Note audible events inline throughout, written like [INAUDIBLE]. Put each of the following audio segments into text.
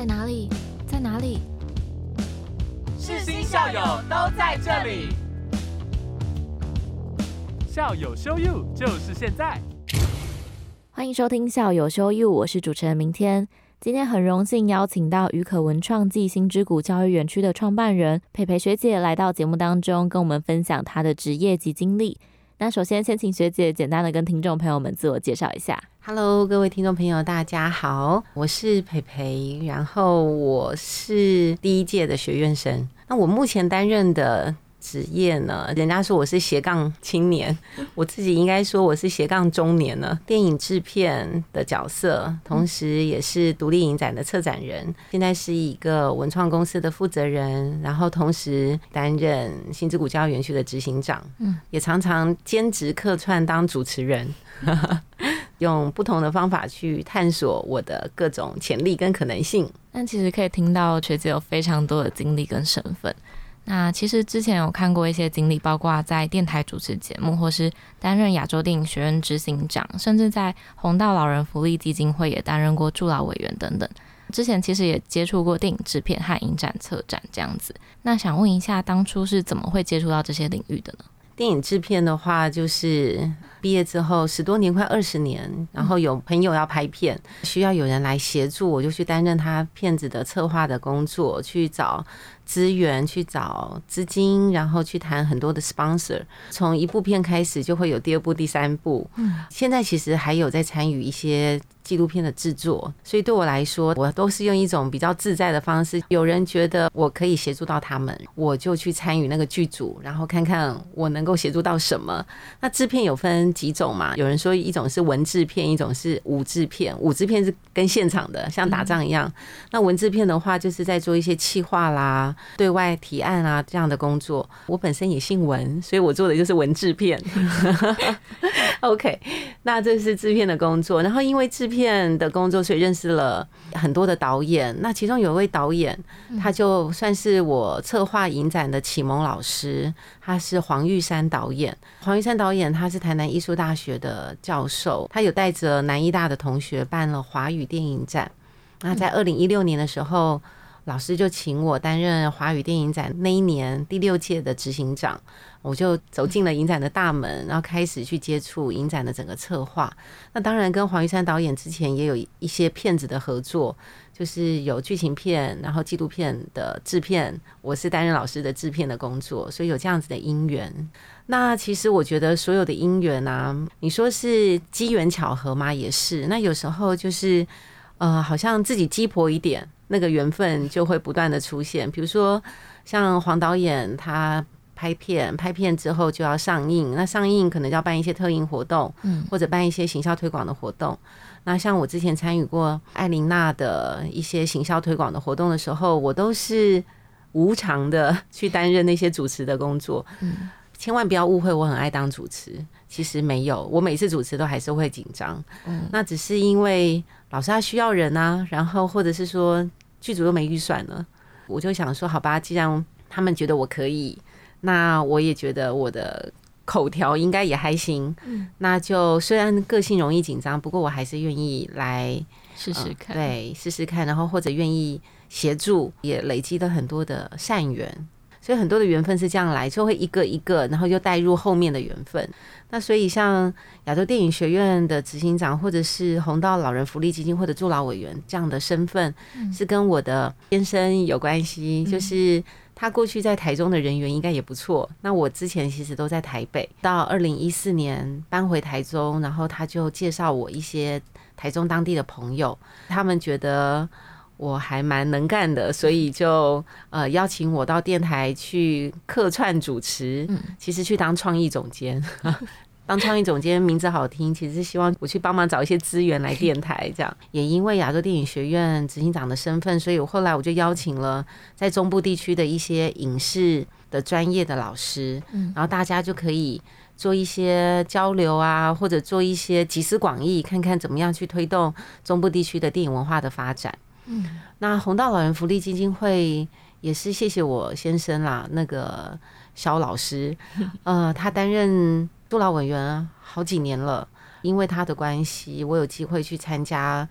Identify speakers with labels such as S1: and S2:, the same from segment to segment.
S1: 在哪里？在哪里？
S2: 世新校友都在这里，校友 show you 就是现在。
S1: 欢迎收听校友 show you，我是主持人明天。今天很荣幸邀请到余可文创暨新之谷教育园区的创办人佩佩学姐来到节目当中，跟我们分享她的职业及经历。那首先先请学姐简单的跟听众朋友们自我介绍一下。
S3: Hello，各位听众朋友，大家好，我是培培，然后我是第一届的学院生。那我目前担任的职业呢，人家说我是斜杠青年，[LAUGHS] 我自己应该说我是斜杠中年了。电影制片的角色，同时也是独立影展的策展人，现在是一个文创公司的负责人，然后同时担任新之谷教育园区的执行长，嗯，也常常兼职客串当主持人。[LAUGHS] 用不同的方法去探索我的各种潜力跟可能性。
S1: 但其实可以听到学姐有非常多的经历跟身份。那其实之前有看过一些经历，包括在电台主持节目，或是担任亚洲电影学院执行长，甚至在红道老人福利基金会也担任过助老委员等等。之前其实也接触过电影制片和影展策展这样子。那想问一下，当初是怎么会接触到这些领域的呢？
S3: 电影制片的话，就是毕业之后十多年，快二十年，然后有朋友要拍片，需要有人来协助，我就去担任他片子的策划的工作，去找资源，去找资金，然后去谈很多的 sponsor。从一部片开始，就会有第二部、第三部。嗯，现在其实还有在参与一些。纪录片的制作，所以对我来说，我都是用一种比较自在的方式。有人觉得我可以协助到他们，我就去参与那个剧组，然后看看我能够协助到什么。那制片有分几种嘛？有人说一种是文制片，一种是武制片。武制片是跟现场的，像打仗一样。那文制片的话，就是在做一些企划啦、对外提案啊这样的工作。我本身也姓文，所以我做的就是文制片。[LAUGHS] [LAUGHS] OK，那这是制片的工作。然后因为制片的工作，所以认识了很多的导演。那其中有一位导演，他就算是我策划影展的启蒙老师，他是黄玉山导演。黄玉山导演他是台南艺术大学的教授，他有带着南医大的同学办了华语电影展。那在二零一六年的时候，老师就请我担任华语电影展那一年第六届的执行长。我就走进了影展的大门，然后开始去接触影展的整个策划。那当然跟黄玉山导演之前也有一些片子的合作，就是有剧情片，然后纪录片的制片，我是担任老师的制片的工作，所以有这样子的因缘。那其实我觉得所有的因缘啊，你说是机缘巧合吗？也是。那有时候就是呃，好像自己鸡婆一点，那个缘分就会不断的出现。比如说像黄导演他。拍片，拍片之后就要上映，那上映可能要办一些特映活动，嗯，或者办一些行销推广的活动。那像我之前参与过艾琳娜的一些行销推广的活动的时候，我都是无偿的 [LAUGHS] 去担任那些主持的工作。嗯，千万不要误会，我很爱当主持，其实没有，我每次主持都还是会紧张。嗯，那只是因为老师他需要人啊，然后或者是说剧组又没预算了，我就想说，好吧，既然他们觉得我可以。那我也觉得我的口条应该也还行，嗯，那就虽然个性容易紧张，不过我还是愿意来
S1: 试试看，
S3: 对，试试看，然后或者愿意协助，也累积了很多的善缘，所以很多的缘分是这样来，就会一个一个，然后又带入后面的缘分。那所以像亚洲电影学院的执行长，或者是红道老人福利基金会的助老委员这样的身份，是跟我的先生有关系，就是。他过去在台中的人缘应该也不错。那我之前其实都在台北，到二零一四年搬回台中，然后他就介绍我一些台中当地的朋友，他们觉得我还蛮能干的，所以就呃邀请我到电台去客串主持，其实去当创意总监。[LAUGHS] 当创意总监名字好听，其实是希望我去帮忙找一些资源来电台，这样 [LAUGHS] 也因为亚洲电影学院执行长的身份，所以我后来我就邀请了在中部地区的一些影视的专业的老师，然后大家就可以做一些交流啊，或者做一些集思广益，看看怎么样去推动中部地区的电影文化的发展。嗯，那红道老人福利基金会也是谢谢我先生啦，那个肖老师，[LAUGHS] 呃，他担任。杜老委员好几年了，因为他的关系，我有机会去参加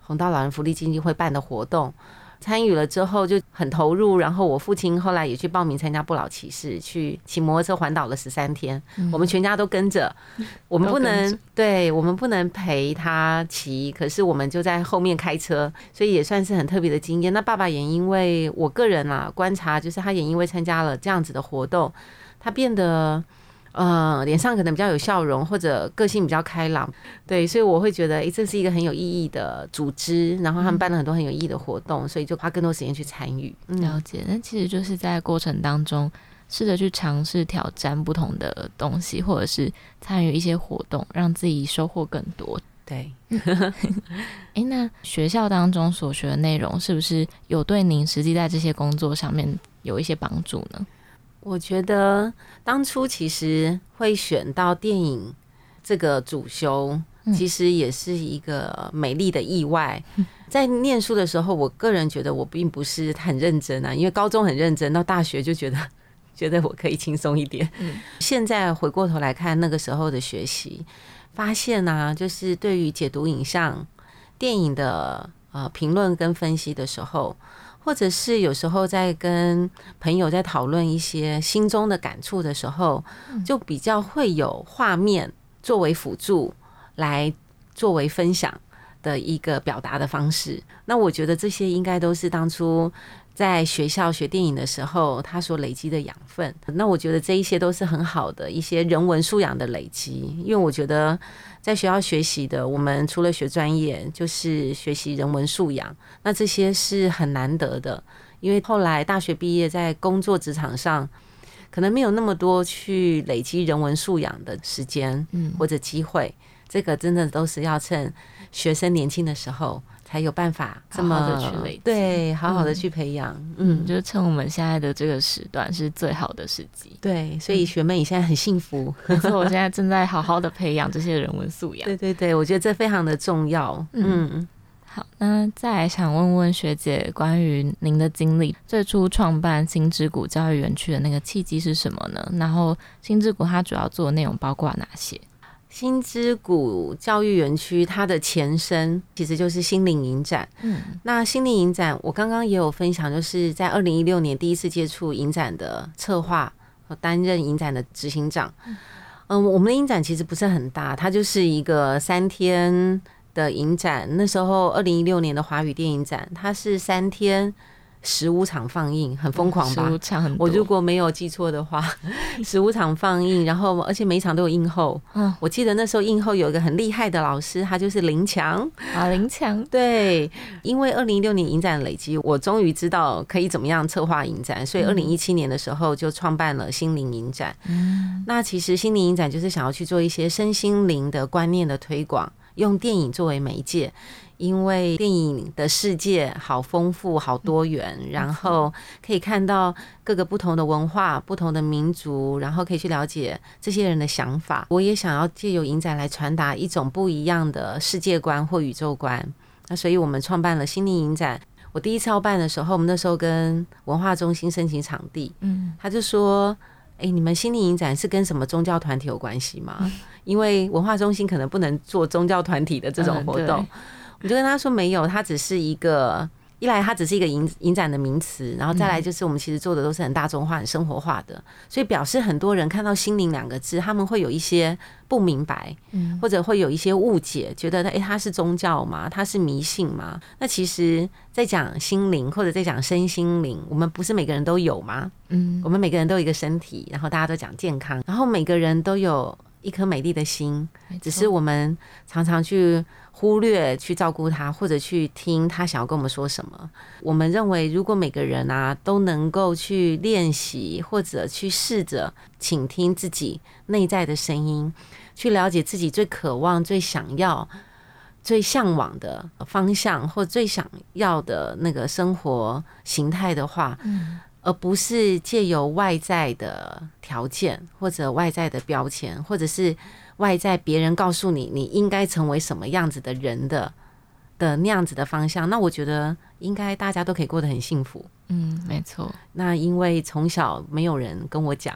S3: 红道老人福利基金会办的活动。参与了之后就很投入，然后我父亲后来也去报名参加不老骑士，去骑摩托车环岛了十三天，我们全家都跟着。[LAUGHS] 我们不能，对我们不能陪他骑，可是我们就在后面开车，所以也算是很特别的经验。那爸爸也因为我个人啊观察，就是他也因为参加了这样子的活动，他变得。呃，脸上可能比较有笑容，或者个性比较开朗，对，所以我会觉得，哎，这是一个很有意义的组织，然后他们办了很多很有意义的活动，所以就花更多时间去参与。
S1: 了解，那其实就是在过程当中，试着去尝试挑战不同的东西，或者是参与一些活动，让自己收获更多。
S3: 对，[LAUGHS]
S1: 哎，那学校当中所学的内容，是不是有对您实际在这些工作上面有一些帮助呢？
S3: 我觉得当初其实会选到电影这个主修，其实也是一个美丽的意外。[LAUGHS] 在念书的时候，我个人觉得我并不是很认真啊，因为高中很认真，到大学就觉得觉得我可以轻松一点。[LAUGHS] 现在回过头来看那个时候的学习，发现呢，就是对于解读影像电影的呃评论跟分析的时候。或者是有时候在跟朋友在讨论一些心中的感触的时候，就比较会有画面作为辅助来作为分享的一个表达的方式。那我觉得这些应该都是当初。在学校学电影的时候，他所累积的养分，那我觉得这一些都是很好的一些人文素养的累积。因为我觉得在学校学习的，我们除了学专业，就是学习人文素养，那这些是很难得的。因为后来大学毕业，在工作职场上，可能没有那么多去累积人文素养的时间，嗯，或者机会。这个真的都是要趁学生年轻的时候。才有办法这么的去对，好好的去培养，
S1: 嗯，就是趁我们现在的这个时段是最好的时机。
S3: 对，所以学妹你现在很幸福，
S1: 所以我现在正在好好的培养这些人文素养。[LAUGHS]
S3: 对对对，我觉得这非常的重要。嗯，
S1: 好，那再来想问问学姐，关于您的经历，最初创办新之谷教育园区的那个契机是什么呢？然后新之谷它主要做的内容包括哪些？
S3: 新之谷教育园区，它的前身其实就是心灵影展。嗯，那心灵影展，我刚刚也有分享，就是在二零一六年第一次接触影展的策划和担任影展的执行长。嗯，我们的影展其实不是很大，它就是一个三天的影展。那时候二零一六年的华语电影展，它是三天。十五场放映很疯狂吧？十五场我如果没有记错的话，十五场放映，然后而且每一场都有映后。嗯，我记得那时候映后有一个很厉害的老师，他就是林强
S1: 啊，林强。
S3: 对，因为二零一六年影展累积，我终于知道可以怎么样策划影展，所以二零一七年的时候就创办了心灵影展。嗯，那其实心灵影展就是想要去做一些身心灵的观念的推广，用电影作为媒介。因为电影的世界好丰富、好多元，然后可以看到各个不同的文化、不同的民族，然后可以去了解这些人的想法。我也想要借由影展来传达一种不一样的世界观或宇宙观。那所以我们创办了心灵影展。我第一次要办的时候，我们那时候跟文化中心申请场地，嗯，他就说：“哎，你们心灵影展是跟什么宗教团体有关系吗？因为文化中心可能不能做宗教团体的这种活动。”我就跟他说没有，它只是一个一来它只是一个影影展的名词，然后再来就是我们其实做的都是很大众化、很生活化的，所以表示很多人看到“心灵”两个字，他们会有一些不明白，嗯，或者会有一些误解，觉得哎，它是宗教吗？它是迷信吗？那其实，在讲心灵或者在讲身心灵，我们不是每个人都有吗？嗯，我们每个人都有一个身体，然后大家都讲健康，然后每个人都有一颗美丽的心，只是我们常常去。忽略去照顾他，或者去听他想要跟我们说什么。我们认为，如果每个人啊都能够去练习，或者去试着倾听自己内在的声音，去了解自己最渴望、最想要、最向往的方向，或最想要的那个生活形态的话，嗯，而不是借由外在的条件或者外在的标签，或者是。外在别人告诉你你应该成为什么样子的人的的那样子的方向，那我觉得应该大家都可以过得很幸福。
S1: 嗯，没错。
S3: 那因为从小没有人跟我讲，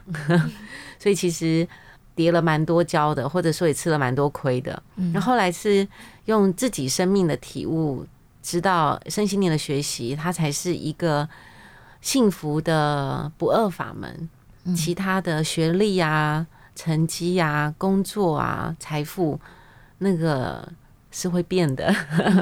S3: [LAUGHS] 所以其实跌了蛮多跤的，或者说也吃了蛮多亏的。嗯，然后来是用自己生命的体悟知道身心灵的学习，它才是一个幸福的不二法门。其他的学历啊、成绩啊、工作啊、财富，那个是会变的，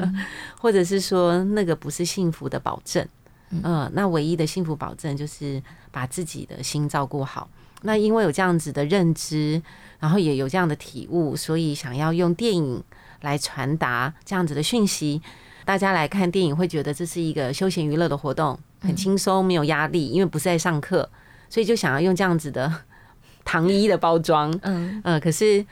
S3: [LAUGHS] 或者是说那个不是幸福的保证。嗯，那唯一的幸福保证就是把自己的心照顾好。那因为有这样子的认知，然后也有这样的体悟，所以想要用电影来传达这样子的讯息。大家来看电影会觉得这是一个休闲娱乐的活动，很轻松，没有压力，因为不是在上课，所以就想要用这样子的 [LAUGHS] 糖衣的包装，嗯呃，可是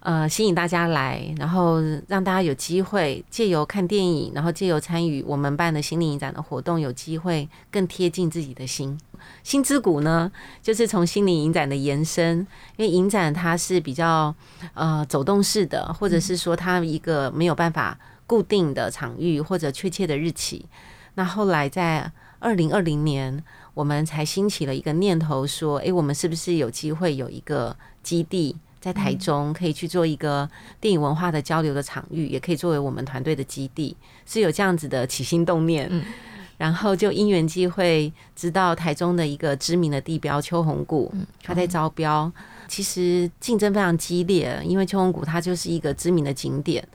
S3: 呃吸引大家来，然后让大家有机会借由看电影，然后借由参与我们办的心灵影展的活动，有机会更贴近自己的心。心之谷呢，就是从心灵影展的延伸，因为影展它是比较呃走动式的，或者是说它一个没有办法。固定的场域或者确切的日期，那后来在二零二零年，我们才兴起了一个念头，说：诶，我们是不是有机会有一个基地在台中，可以去做一个电影文化的交流的场域，也可以作为我们团队的基地，是有这样子的起心动念。然后就因缘际会，知道台中的一个知名的地标秋红谷，它在招标，其实竞争非常激烈，因为秋红谷它就是一个知名的景点。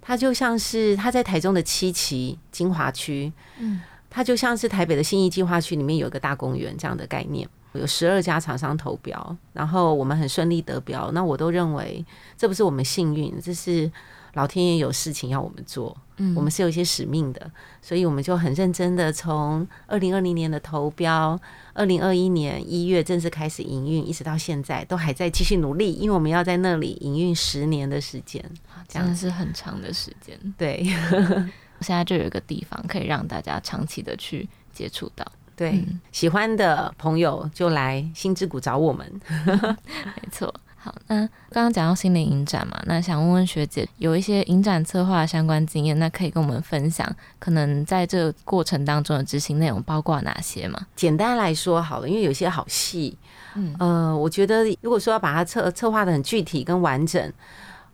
S3: 它就像是它在台中的七期金华区，嗯，它就像是台北的新义计划区里面有一个大公园这样的概念，有十二家厂商投标，然后我们很顺利得标，那我都认为这不是我们幸运，这是。老天爷有事情要我们做，嗯，我们是有一些使命的，所以我们就很认真的从二零二零年的投标，二零二一年一月正式开始营运，一直到现在都还在继续努力，因为我们要在那里营运十年的时间，
S1: 真的是很长的时间。
S3: 对，[LAUGHS]
S1: 现在就有一个地方可以让大家长期的去接触到，
S3: 对，喜欢的朋友就来心之谷找我们，[LAUGHS]
S1: 没错。好，那刚刚讲到心灵影展嘛，那想问问学姐，有一些影展策划相关经验，那可以跟我们分享，可能在这个过程当中的执行内容包括哪些吗？
S3: 简单来说好了，因为有些好细，嗯，呃，我觉得如果说要把它策策划的很具体跟完整，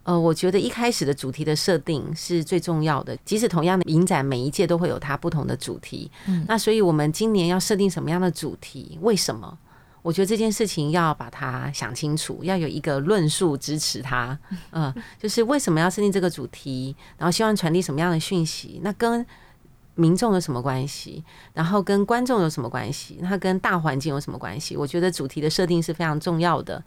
S3: 呃，我觉得一开始的主题的设定是最重要的。即使同样的影展，每一届都会有它不同的主题，嗯，那所以我们今年要设定什么样的主题？为什么？我觉得这件事情要把它想清楚，要有一个论述支持它。嗯，[LAUGHS] 就是为什么要设定这个主题，然后希望传递什么样的讯息？那跟民众有什么关系？然后跟观众有什么关系？那跟大环境有什么关系？我觉得主题的设定是非常重要的。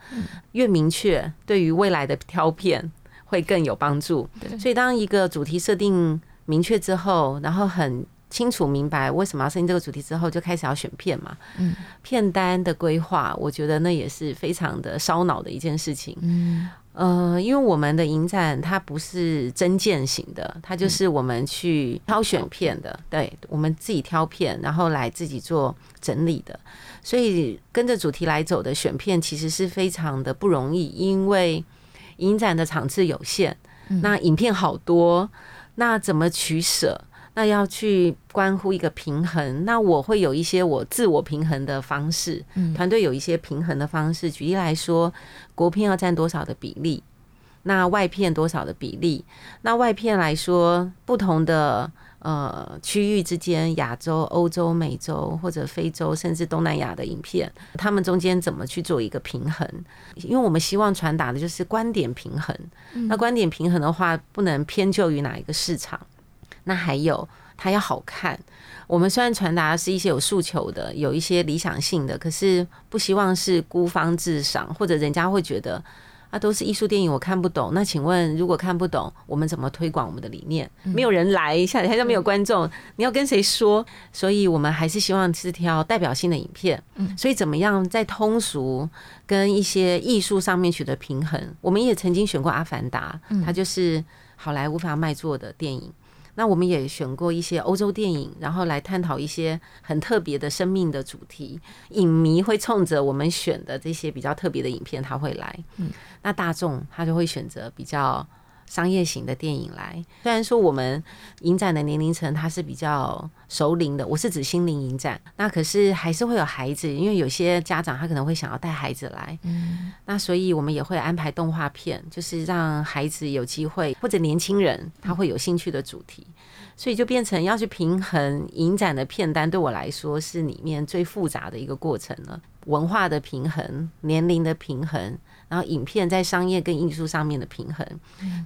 S3: 越明确，对于未来的挑片会更有帮助。所以，当一个主题设定明确之后，然后很。清楚明白为什么要设定这个主题之后，就开始要选片嘛。嗯，片单的规划，我觉得那也是非常的烧脑的一件事情。嗯，呃，因为我们的影展它不是真件型的，它就是我们去挑选片的，对我们自己挑片，然后来自己做整理的。所以跟着主题来走的选片，其实是非常的不容易，因为影展的场次有限，那影片好多，那怎么取舍？那要去关乎一个平衡，那我会有一些我自我平衡的方式，团队有一些平衡的方式。举例来说，国片要占多少的比例，那外片多少的比例？那外片来说，不同的呃区域之间，亚洲、欧洲、美洲或者非洲，甚至东南亚的影片，他们中间怎么去做一个平衡？因为我们希望传达的就是观点平衡。那观点平衡的话，不能偏就于哪一个市场。那还有，它要好看。我们虽然传达的是一些有诉求的、有一些理想性的，可是不希望是孤芳自赏，或者人家会觉得啊，都是艺术电影，我看不懂。那请问，如果看不懂，我们怎么推广我们的理念？没有人来，下台上没有观众，你要跟谁说？所以我们还是希望是挑代表性的影片。所以怎么样在通俗跟一些艺术上面取得平衡？我们也曾经选过《阿凡达》，它就是好莱坞非常卖座的电影。那我们也选过一些欧洲电影，然后来探讨一些很特别的生命的主题。影迷会冲着我们选的这些比较特别的影片，他会来。嗯，那大众他就会选择比较商业型的电影来。虽然说我们影展的年龄层它是比较熟龄的，我是指心灵影展，那可是还是会有孩子，因为有些家长他可能会想要带孩子来，嗯，那所以我们也会安排动画片，就是让孩子有机会或者年轻人他会有兴趣的主题。所以就变成要去平衡影展的片单，对我来说是里面最复杂的一个过程了。文化的平衡、年龄的平衡，然后影片在商业跟艺术上面的平衡，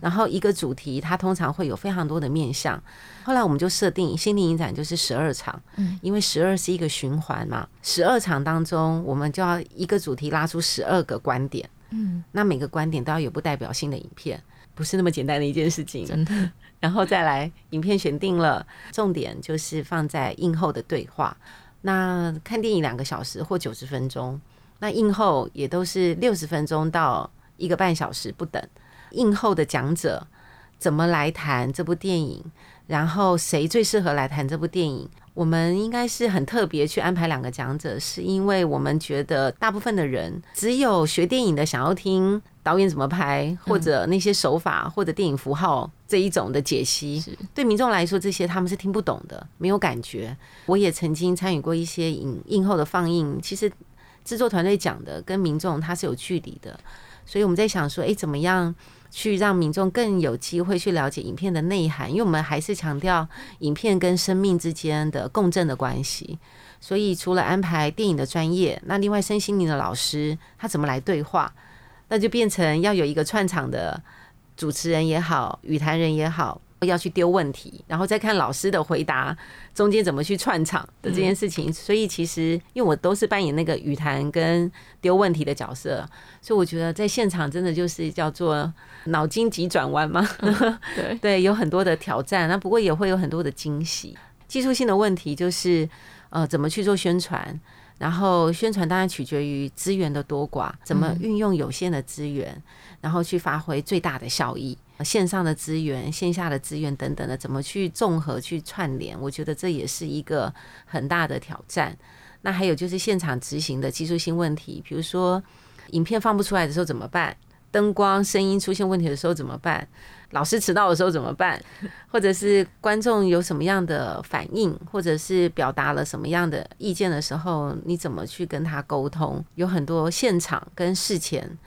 S3: 然后一个主题它通常会有非常多的面向。后来我们就设定心灵影展就是十二场，因为十二是一个循环嘛，十二场当中我们就要一个主题拉出十二个观点，嗯，那每个观点都要有不代表性的影片，不是那么简单的一件事情，
S1: 真的。
S3: 然后再来，影片选定了，重点就是放在映后的对话。那看电影两个小时或九十分钟，那映后也都是六十分钟到一个半小时不等。映后的讲者怎么来谈这部电影？然后谁最适合来谈这部电影？我们应该是很特别去安排两个讲者，是因为我们觉得大部分的人只有学电影的想要听。导演怎么拍，或者那些手法，或者电影符号这一种的解析，对民众来说，这些他们是听不懂的，没有感觉。我也曾经参与过一些影映后的放映，其实制作团队讲的跟民众他是有距离的，所以我们在想说，哎，怎么样去让民众更有机会去了解影片的内涵？因为我们还是强调影片跟生命之间的共振的关系，所以除了安排电影的专业，那另外身心灵的老师他怎么来对话？那就变成要有一个串场的主持人也好，语坛人也好，要去丢问题，然后再看老师的回答，中间怎么去串场的这件事情。所以其实因为我都是扮演那个语坛跟丢问题的角色，所以我觉得在现场真的就是叫做脑筋急转弯嘛。[LAUGHS]
S1: 对
S3: 对，有很多的挑战，那不过也会有很多的惊喜。技术性的问题就是呃，怎么去做宣传。然后宣传当然取决于资源的多寡，怎么运用有限的资源，然后去发挥最大的效益。线上的资源、线下的资源等等的，怎么去综合去串联？我觉得这也是一个很大的挑战。那还有就是现场执行的技术性问题，比如说影片放不出来的时候怎么办？灯光、声音出现问题的时候怎么办？老师迟到的时候怎么办？或者是观众有什么样的反应，或者是表达了什么样的意见的时候，你怎么去跟他沟通？有很多现场跟事前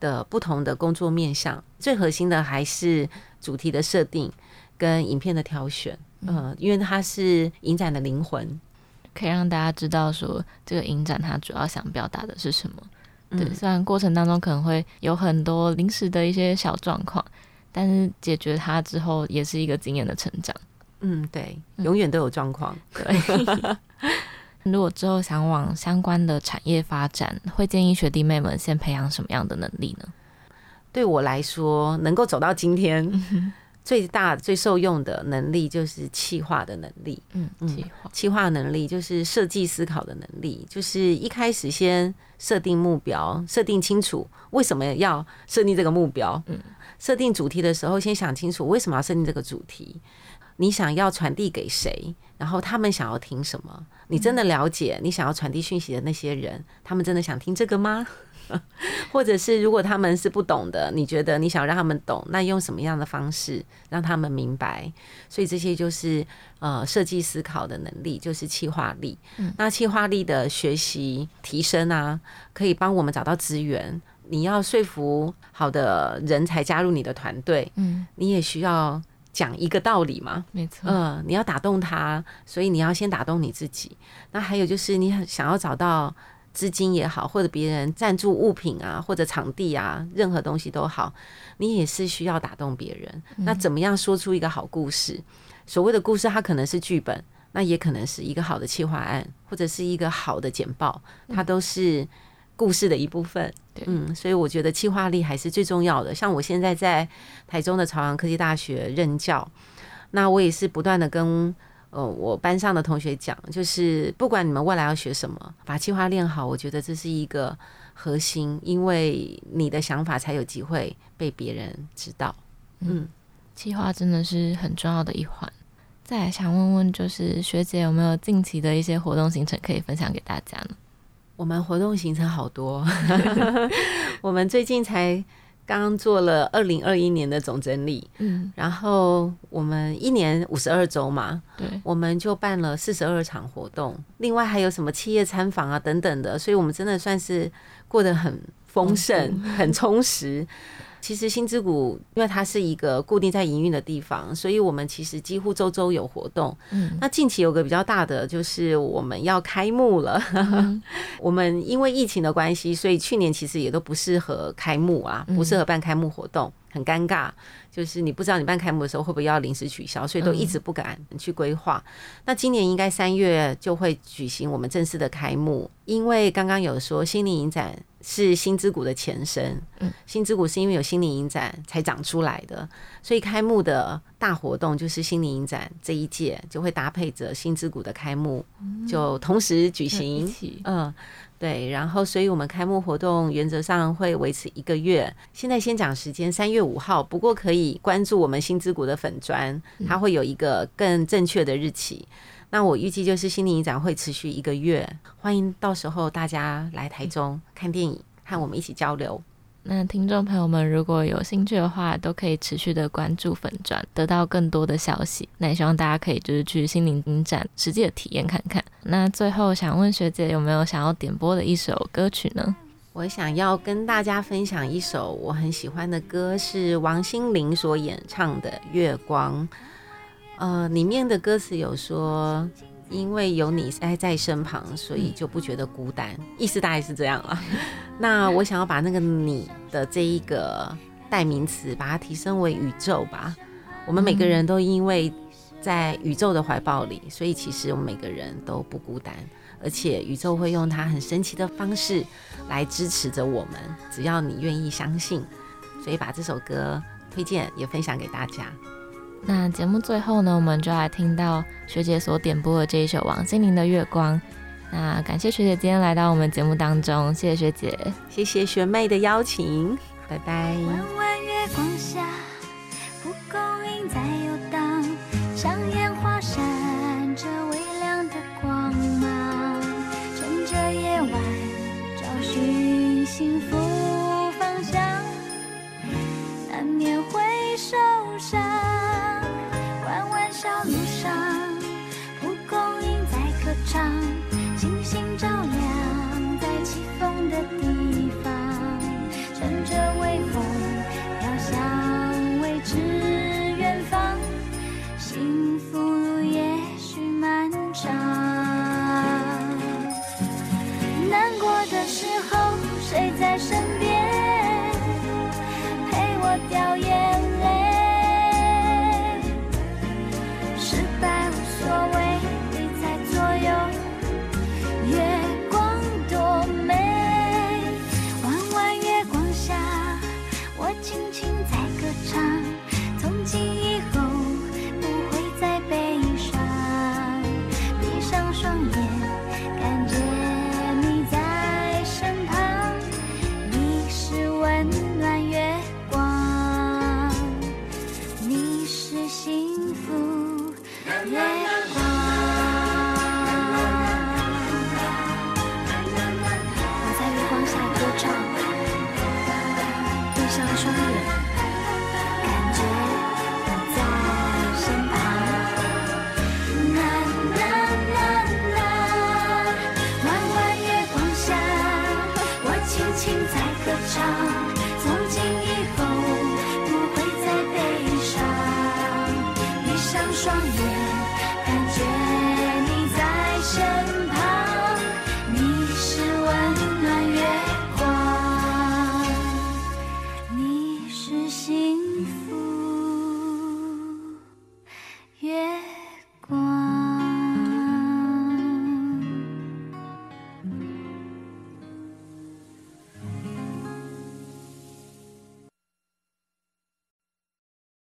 S3: 的不同的工作面向。最核心的还是主题的设定跟影片的挑选。嗯，因为它是影展的灵魂，
S1: 可以让大家知道说这个影展它主要想表达的是什么。对，虽然过程当中可能会有很多临时的一些小状况，但是解决它之后也是一个经验的成长。
S3: 嗯，对，永远都有状况。
S1: 对，[LAUGHS] 如果之后想往相关的产业发展，会建议学弟妹们先培养什么样的能力呢？
S3: 对我来说，能够走到今天。最大最受用的能力就是气化的能力，
S1: 嗯，气化
S3: 气化能力就是设计思考的能力，就是一开始先设定目标，设定清楚为什么要设定这个目标，嗯，设定主题的时候先想清楚为什么要设定这个主题，你想要传递给谁，然后他们想要听什么，你真的了解你想要传递讯息的那些人，他们真的想听这个吗？[LAUGHS] 或者是如果他们是不懂的，你觉得你想让他们懂，那用什么样的方式让他们明白？所以这些就是呃设计思考的能力，就是气化力。那气化力的学习提升啊，可以帮我们找到资源。你要说服好的人才加入你的团队，嗯，你也需要讲一个道理嘛，
S1: 没错，
S3: 嗯，你要打动他，所以你要先打动你自己。那还有就是你想要找到。资金也好，或者别人赞助物品啊，或者场地啊，任何东西都好，你也是需要打动别人。那怎么样说出一个好故事？所谓的故事，它可能是剧本，那也可能是一个好的企划案，或者是一个好的简报，它都是故事的一部分。嗯，所以我觉得企划力还是最重要的。像我现在在台中的朝阳科技大学任教，那我也是不断的跟。呃，我班上的同学讲，就是不管你们未来要学什么，把计划练好，我觉得这是一个核心，因为你的想法才有机会被别人知道。嗯，
S1: 计划真的是很重要的一环。再来想问问，就是学姐有没有近期的一些活动行程可以分享给大家呢？
S3: 我们活动行程好多，[LAUGHS] 我们最近才刚刚做了二零二一年的总整理，
S1: 嗯，
S3: 然后我们一年五十二周嘛，
S1: 对，
S3: 我们就办了四十二场活动，另外还有什么企业参访啊等等的，所以我们真的算是过得很丰盛、[LAUGHS] 很充实。其实新之谷，因为它是一个固定在营运的地方，所以我们其实几乎周周有活动。
S1: 嗯，
S3: 那近期有个比较大的，就是我们要开幕了。[LAUGHS] 我们因为疫情的关系，所以去年其实也都不适合开幕啊，不适合办开幕活动，很尴尬。就是你不知道你办开幕的时候会不会要临时取消，所以都一直不敢去规划。那今年应该三月就会举行我们正式的开幕，因为刚刚有说心灵影展。是新之谷的前身，嗯，新之谷是因为有心灵影展才长出来的，所以开幕的大活动就是心灵影展这一届就会搭配着新之谷的开幕，就同时举行，嗯，对，然后所以我们开幕活动原则上会维持一个月，现在先讲时间，三月五号，不过可以关注我们新之谷的粉砖，它会有一个更正确的日期。那我预计就是心灵影展会持续一个月，欢迎到时候大家来台中看电影，和我们一起交流。
S1: 那听众朋友们如果有兴趣的话，都可以持续的关注粉钻，得到更多的消息。那也希望大家可以就是去心灵影展实际的体验看看。那最后想问学姐有没有想要点播的一首歌曲呢？
S3: 我想要跟大家分享一首我很喜欢的歌，是王心凌所演唱的《月光》。呃，里面的歌词有说，因为有你待在身旁，所以就不觉得孤单，意思大概是这样了。那我想要把那个“你”的这一个代名词，把它提升为宇宙吧。我们每个人都因为在宇宙的怀抱里，所以其实我们每个人都不孤单，而且宇宙会用它很神奇的方式来支持着我们，只要你愿意相信。所以把这首歌推荐也分享给大家。
S1: 那节目最后呢，我们就来听到学姐所点播的这一首王心凌的《月光》。那感谢学姐今天来到我们节目当中，谢谢学姐，
S3: 谢谢学妹的邀请，拜拜。
S4: 弯弯月光下，